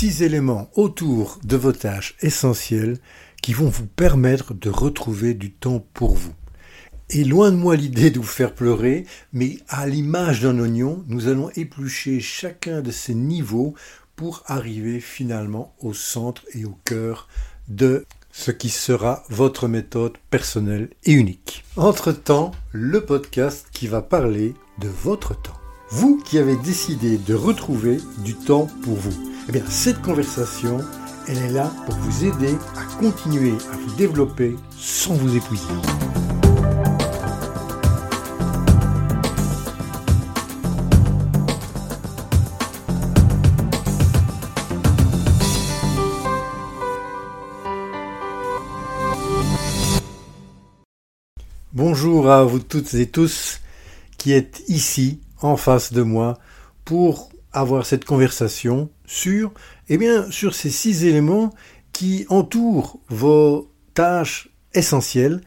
six éléments autour de vos tâches essentielles qui vont vous permettre de retrouver du temps pour vous. Et loin de moi l'idée de vous faire pleurer, mais à l'image d'un oignon, nous allons éplucher chacun de ces niveaux pour arriver finalement au centre et au cœur de ce qui sera votre méthode personnelle et unique. Entre-temps, le podcast qui va parler de votre temps. Vous qui avez décidé de retrouver du temps pour vous. Eh bien, cette conversation, elle est là pour vous aider à continuer à vous développer sans vous épuiser. Bonjour à vous toutes et tous qui êtes ici en face de moi pour avoir cette conversation sur, eh bien, sur ces six éléments qui entourent vos tâches essentielles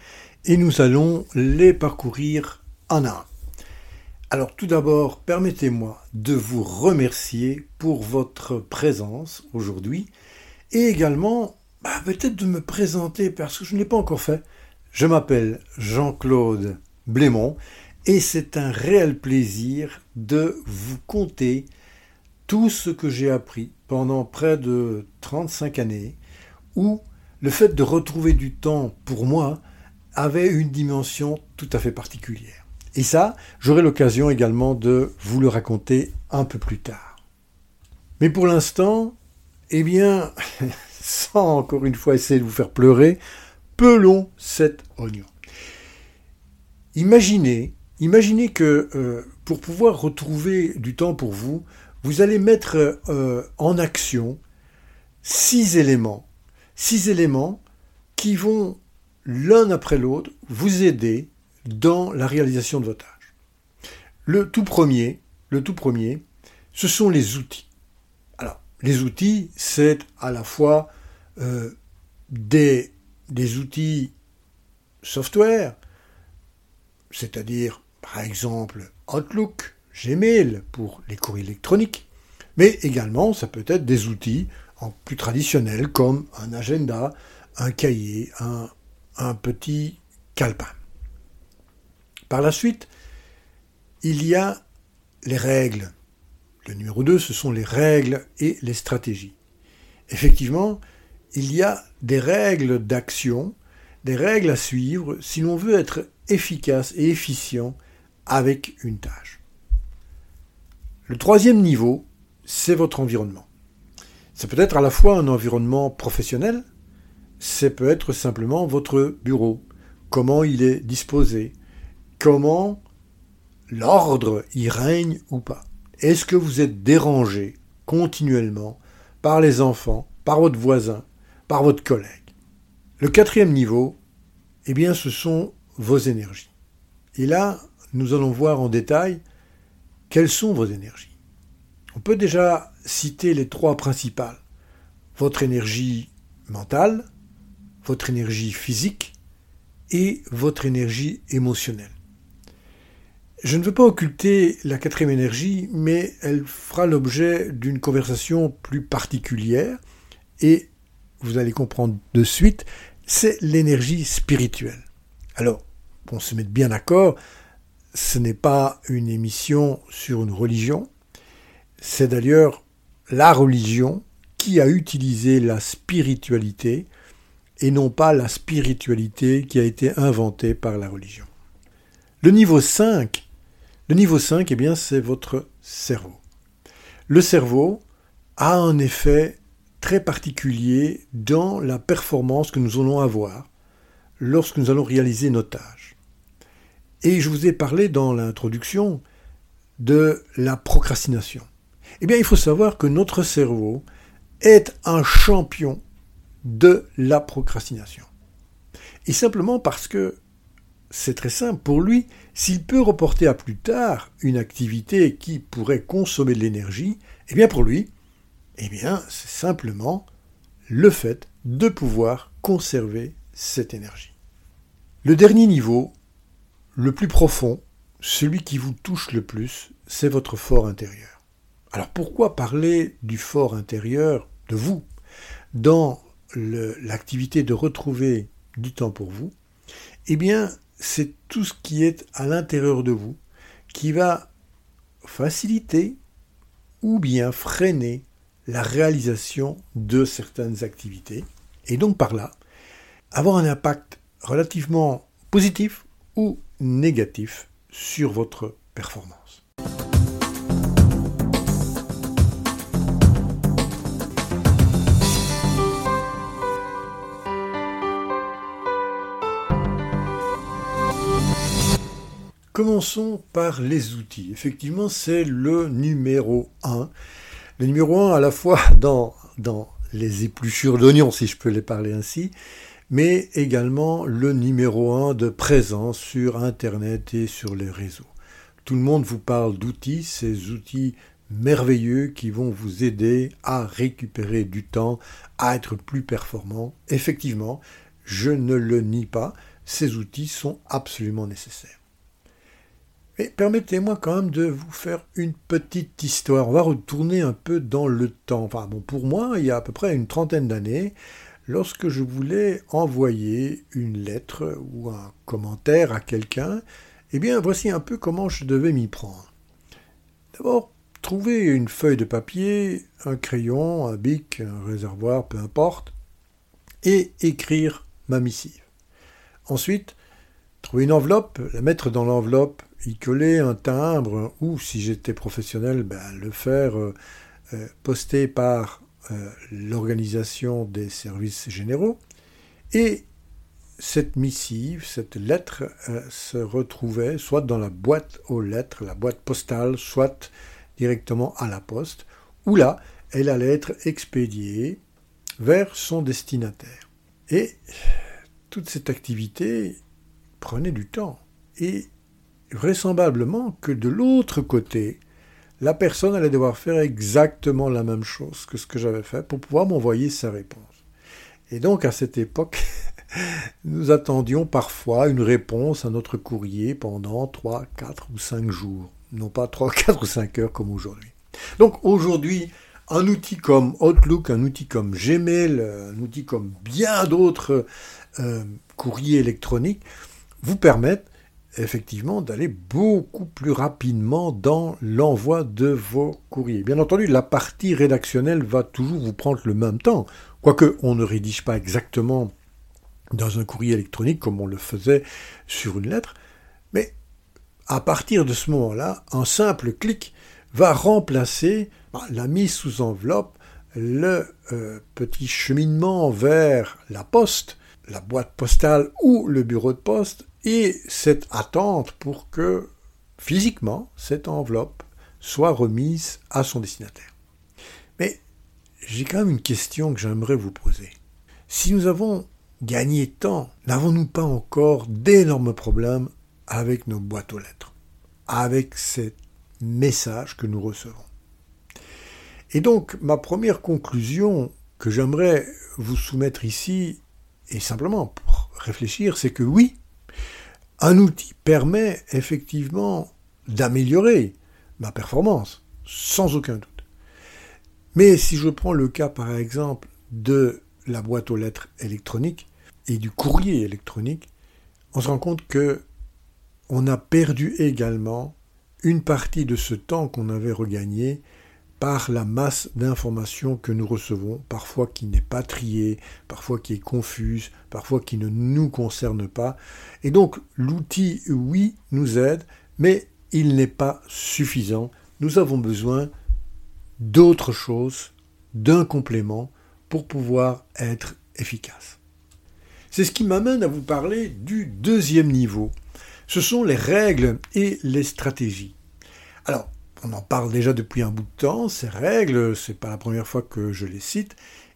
et nous allons les parcourir en un. Alors tout d'abord, permettez-moi de vous remercier pour votre présence aujourd'hui et également bah, peut-être de me présenter parce que je ne l'ai pas encore fait. Je m'appelle Jean-Claude Blémont et c'est un réel plaisir de vous conter tout ce que j'ai appris pendant près de 35 années où le fait de retrouver du temps pour moi avait une dimension tout à fait particulière. Et ça, j'aurai l'occasion également de vous le raconter un peu plus tard. Mais pour l'instant, eh bien, sans encore une fois essayer de vous faire pleurer, pelons cet oignon. Imaginez, imaginez que euh, pour pouvoir retrouver du temps pour vous, vous allez mettre euh, en action six éléments, six éléments qui vont l'un après l'autre vous aider dans la réalisation de vos tâches. Le tout premier, le tout premier, ce sont les outils. Alors, les outils, c'est à la fois euh, des des outils software, c'est-à-dire par exemple Outlook, Gmail pour les courriers électroniques, mais également ça peut être des outils plus traditionnels comme un agenda, un cahier, un, un petit calepin. Par la suite, il y a les règles. Le numéro 2, ce sont les règles et les stratégies. Effectivement, il y a des règles d'action, des règles à suivre si l'on veut être efficace et efficient avec une tâche. Le troisième niveau, c'est votre environnement. Ça peut être à la fois un environnement professionnel, ça peut être simplement votre bureau, comment il est disposé, comment l'ordre y règne ou pas. Est-ce que vous êtes dérangé continuellement par les enfants, par votre voisin, par votre collègue? Le quatrième niveau, eh bien, ce sont vos énergies. Et là, nous allons voir en détail quelles sont vos énergies? On peut déjà citer les trois principales. Votre énergie mentale, votre énergie physique et votre énergie émotionnelle. Je ne veux pas occulter la quatrième énergie, mais elle fera l'objet d'une conversation plus particulière et vous allez comprendre de suite, c'est l'énergie spirituelle. Alors, qu'on se mette bien d'accord, ce n'est pas une émission sur une religion, c'est d'ailleurs la religion qui a utilisé la spiritualité et non pas la spiritualité qui a été inventée par la religion. Le niveau 5, le niveau 5, eh bien, c'est votre cerveau. Le cerveau a un effet très particulier dans la performance que nous allons avoir lorsque nous allons réaliser nos tâches. Et je vous ai parlé dans l'introduction de la procrastination. Eh bien, il faut savoir que notre cerveau est un champion de la procrastination. Et simplement parce que c'est très simple pour lui, s'il peut reporter à plus tard une activité qui pourrait consommer de l'énergie, eh bien pour lui, eh bien, c'est simplement le fait de pouvoir conserver cette énergie. Le dernier niveau, le plus profond, celui qui vous touche le plus, c'est votre fort intérieur. Alors pourquoi parler du fort intérieur, de vous, dans l'activité de retrouver du temps pour vous, eh bien, c'est tout ce qui est à l'intérieur de vous qui va faciliter ou bien freiner la réalisation de certaines activités et donc par là avoir un impact relativement positif ou négatif sur votre performance. Commençons par les outils. Effectivement, c'est le numéro 1. Le numéro 1 à la fois dans, les épluchures d'oignons, si je peux les parler ainsi, mais également le numéro 1 de présence sur Internet et sur les réseaux. Tout le monde vous parle d'outils, ces outils merveilleux qui vont vous aider à récupérer du temps, à être plus performant. Effectivement, je ne le nie pas, ces outils sont absolument nécessaires. Mais permettez-moi quand même de vous faire une petite histoire. On va retourner un peu dans le temps. Enfin bon, pour moi, il y a à peu près une trentaine d'années, lorsque je voulais envoyer une lettre ou un commentaire à quelqu'un, eh bien voici un peu comment je devais m'y prendre. D'abord, trouver une feuille de papier, un crayon, un bic, un réservoir, peu importe, et écrire ma missive. Ensuite, trouver une enveloppe, la mettre dans l'enveloppe y coller un timbre ou, si j'étais professionnel, ben, le faire euh, euh, poster par euh, l'organisation des services généraux. Et cette missive, cette lettre, se retrouvait soit dans la boîte aux lettres, la boîte postale, soit directement à la poste, où là, elle allait être expédiée vers son destinataire. Et toute cette activité prenait du temps. Et vraisemblablement que de l'autre côté, la personne allait devoir faire exactement la même chose que ce que j'avais fait pour pouvoir m'envoyer sa réponse. Et donc à cette époque, nous attendions parfois une réponse à notre courrier pendant 3, 4 ou 5 jours, non pas 3, 4 ou 5 heures comme aujourd'hui. Donc aujourd'hui, un outil comme Outlook, un outil comme Gmail, un outil comme bien d'autres euh, courriers électroniques vous permettent effectivement d'aller beaucoup plus rapidement dans l'envoi de vos courriers. Bien entendu, la partie rédactionnelle va toujours vous prendre le même temps, quoique on ne rédige pas exactement dans un courrier électronique comme on le faisait sur une lettre, mais à partir de ce moment-là, un simple clic va remplacer bah, la mise sous enveloppe, le euh, petit cheminement vers la poste, la boîte postale ou le bureau de poste et cette attente pour que physiquement cette enveloppe soit remise à son destinataire. Mais j'ai quand même une question que j'aimerais vous poser. Si nous avons gagné tant, n'avons-nous pas encore d'énormes problèmes avec nos boîtes aux lettres, avec ces messages que nous recevons? Et donc, ma première conclusion que j'aimerais vous soumettre ici, et simplement pour réfléchir, c'est que oui, un outil permet effectivement d'améliorer ma performance, sans aucun doute. Mais si je prends le cas par exemple de la boîte aux lettres électronique et du courrier électronique, on se rend compte que on a perdu également une partie de ce temps qu'on avait regagné par la masse d'informations que nous recevons, parfois qui n'est pas triée, parfois qui est confuse, parfois qui ne nous concerne pas. Et donc l'outil, oui, nous aide, mais il n'est pas suffisant. Nous avons besoin d'autre chose, d'un complément, pour pouvoir être efficace. C'est ce qui m'amène à vous parler du deuxième niveau. Ce sont les règles et les stratégies. Alors, on en parle déjà depuis un bout de temps, ces règles, c'est pas la première fois que je les cite,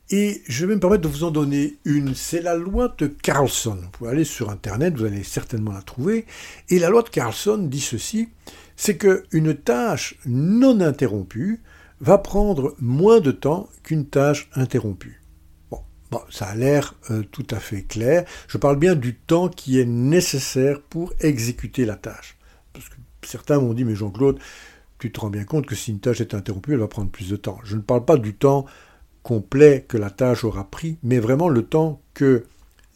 et je vais me permettre de vous en donner une. C'est la loi de Carlson. Vous pouvez aller sur Internet, vous allez certainement la trouver. Et la loi de Carlson dit ceci, c'est qu'une tâche non interrompue va prendre moins de temps qu'une tâche interrompue. Bon, ça a l'air euh, tout à fait clair. Je parle bien du temps qui est nécessaire pour exécuter la tâche. Parce que certains m'ont dit, mais Jean-Claude, tu te rends bien compte que si une tâche est interrompue, elle va prendre plus de temps. Je ne parle pas du temps complet que la tâche aura pris, mais vraiment le temps que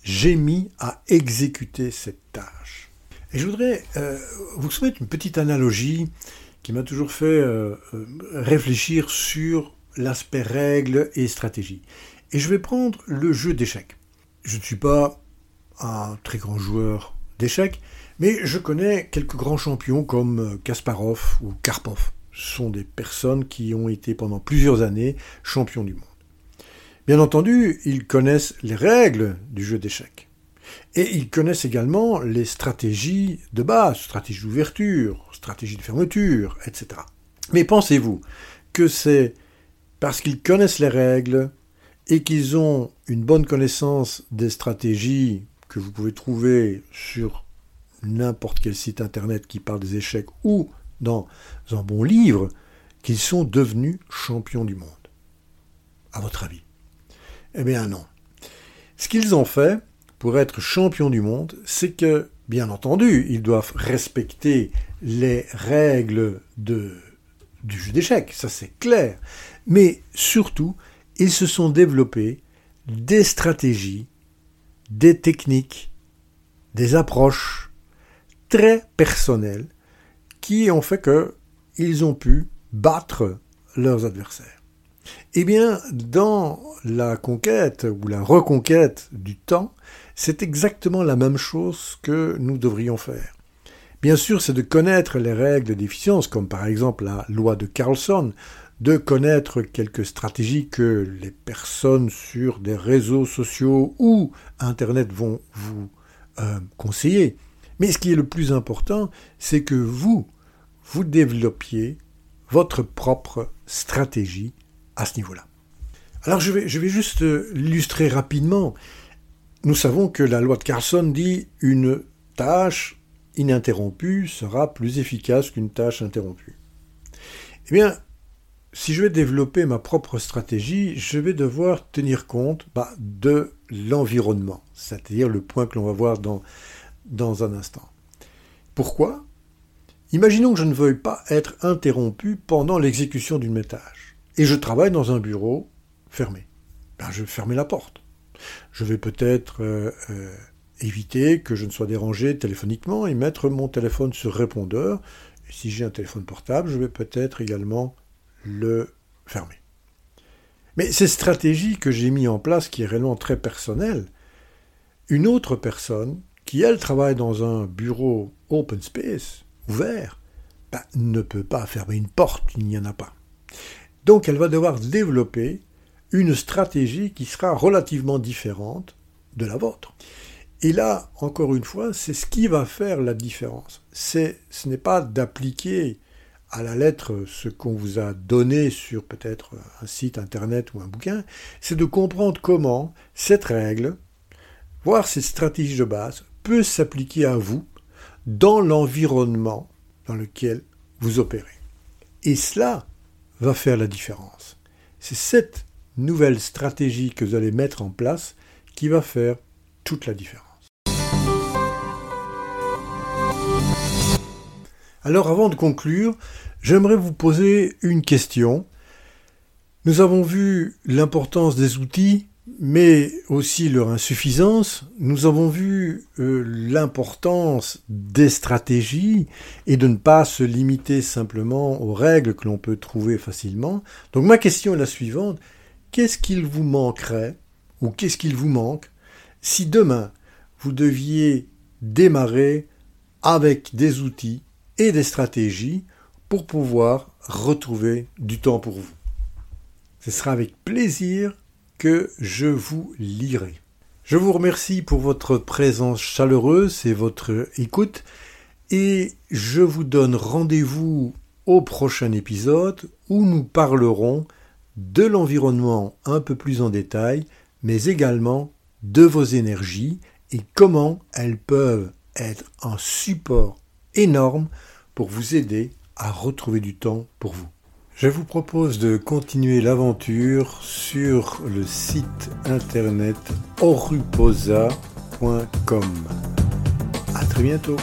j'ai mis à exécuter cette tâche. Et je voudrais euh, vous soumettre une petite analogie qui m'a toujours fait euh, euh, réfléchir sur l'aspect règles et stratégie. Et je vais prendre le jeu d'échecs. Je ne suis pas un très grand joueur d'échecs, mais je connais quelques grands champions comme Kasparov ou Karpov. Ce sont des personnes qui ont été pendant plusieurs années champions du monde. Bien entendu, ils connaissent les règles du jeu d'échecs. Et ils connaissent également les stratégies de base, stratégie d'ouverture, stratégie de fermeture, etc. Mais pensez-vous que c'est parce qu'ils connaissent les règles et qu'ils ont une bonne connaissance des stratégies que vous pouvez trouver sur n'importe quel site internet qui parle des échecs ou dans un bon livre, qu'ils sont devenus champions du monde À votre avis? Eh bien non. Ce qu'ils ont fait, pour être champion du monde, c'est que, bien entendu, ils doivent respecter les règles du jeu d'échecs, ça c'est clair. Mais surtout, ils se sont développés des stratégies, des techniques, des approches très personnelles qui ont fait qu'ils ont pu battre leurs adversaires. Eh bien, dans la conquête ou la reconquête du temps, c'est exactement la même chose que nous devrions faire. Bien sûr, c'est de connaître les règles d'efficience, comme par exemple la loi de Carlson, de connaître quelques stratégies que les personnes sur des réseaux sociaux ou Internet vont vous euh, conseiller. Mais ce qui est le plus important, c'est que vous, vous développiez votre propre stratégie à ce niveau-là. Alors je vais, je vais juste l'illustrer rapidement. Nous savons que la loi de Carlson dit une tâche ininterrompue sera plus efficace qu'une tâche interrompue. Eh bien, si je vais développer ma propre stratégie, je vais devoir tenir compte bah, de l'environnement, c'est-à-dire le point que l'on va voir dans, dans un instant. Pourquoi? Imaginons que je ne veuille pas être interrompu pendant l'exécution d'une métage, et je travaille dans un bureau fermé. Ben, je vais fermer la porte. Je vais peut-être euh, euh, éviter que je ne sois dérangé téléphoniquement et mettre mon téléphone sur répondeur. Si j'ai un téléphone portable, je vais peut-être également le fermer. Mais ces stratégies que j'ai mis en place, qui est réellement très personnelle, une autre personne, qui elle travaille dans un bureau open space, ouvert, ben, ne peut pas fermer une porte, il n'y en a pas. Donc elle va devoir développer une stratégie qui sera relativement différente de la vôtre. Et là, encore une fois, c'est ce qui va faire la différence. C'est, ce n'est pas d'appliquer à la lettre ce qu'on vous a donné sur peut-être un site internet ou un bouquin, c'est de comprendre comment cette règle, voire cette stratégie de base, peut s'appliquer à vous dans l'environnement dans lequel vous opérez. Et cela va faire la différence. C'est cette nouvelle stratégie que vous allez mettre en place qui va faire toute la différence. Alors avant de conclure, j'aimerais vous poser une question. Nous avons vu l'importance des outils, mais aussi leur insuffisance. Nous avons vu euh, l'importance des stratégies et de ne pas se limiter simplement aux règles que l'on peut trouver facilement. Donc ma question est la suivante qu'est-ce qu'il vous manquerait ou qu'est-ce qu'il vous manque si demain vous deviez démarrer avec des outils et des stratégies pour pouvoir retrouver du temps pour vous? Ce sera avec plaisir je vous lirai. Je vous remercie pour votre présence chaleureuse et votre écoute et je vous donne rendez-vous au prochain épisode où nous parlerons de l'environnement un peu plus en détail, mais également de vos énergies et comment elles peuvent être un support énorme pour vous aider à retrouver du temps pour vous. Je vous propose de continuer l'aventure sur le site internet oruposa.com. À très bientôt.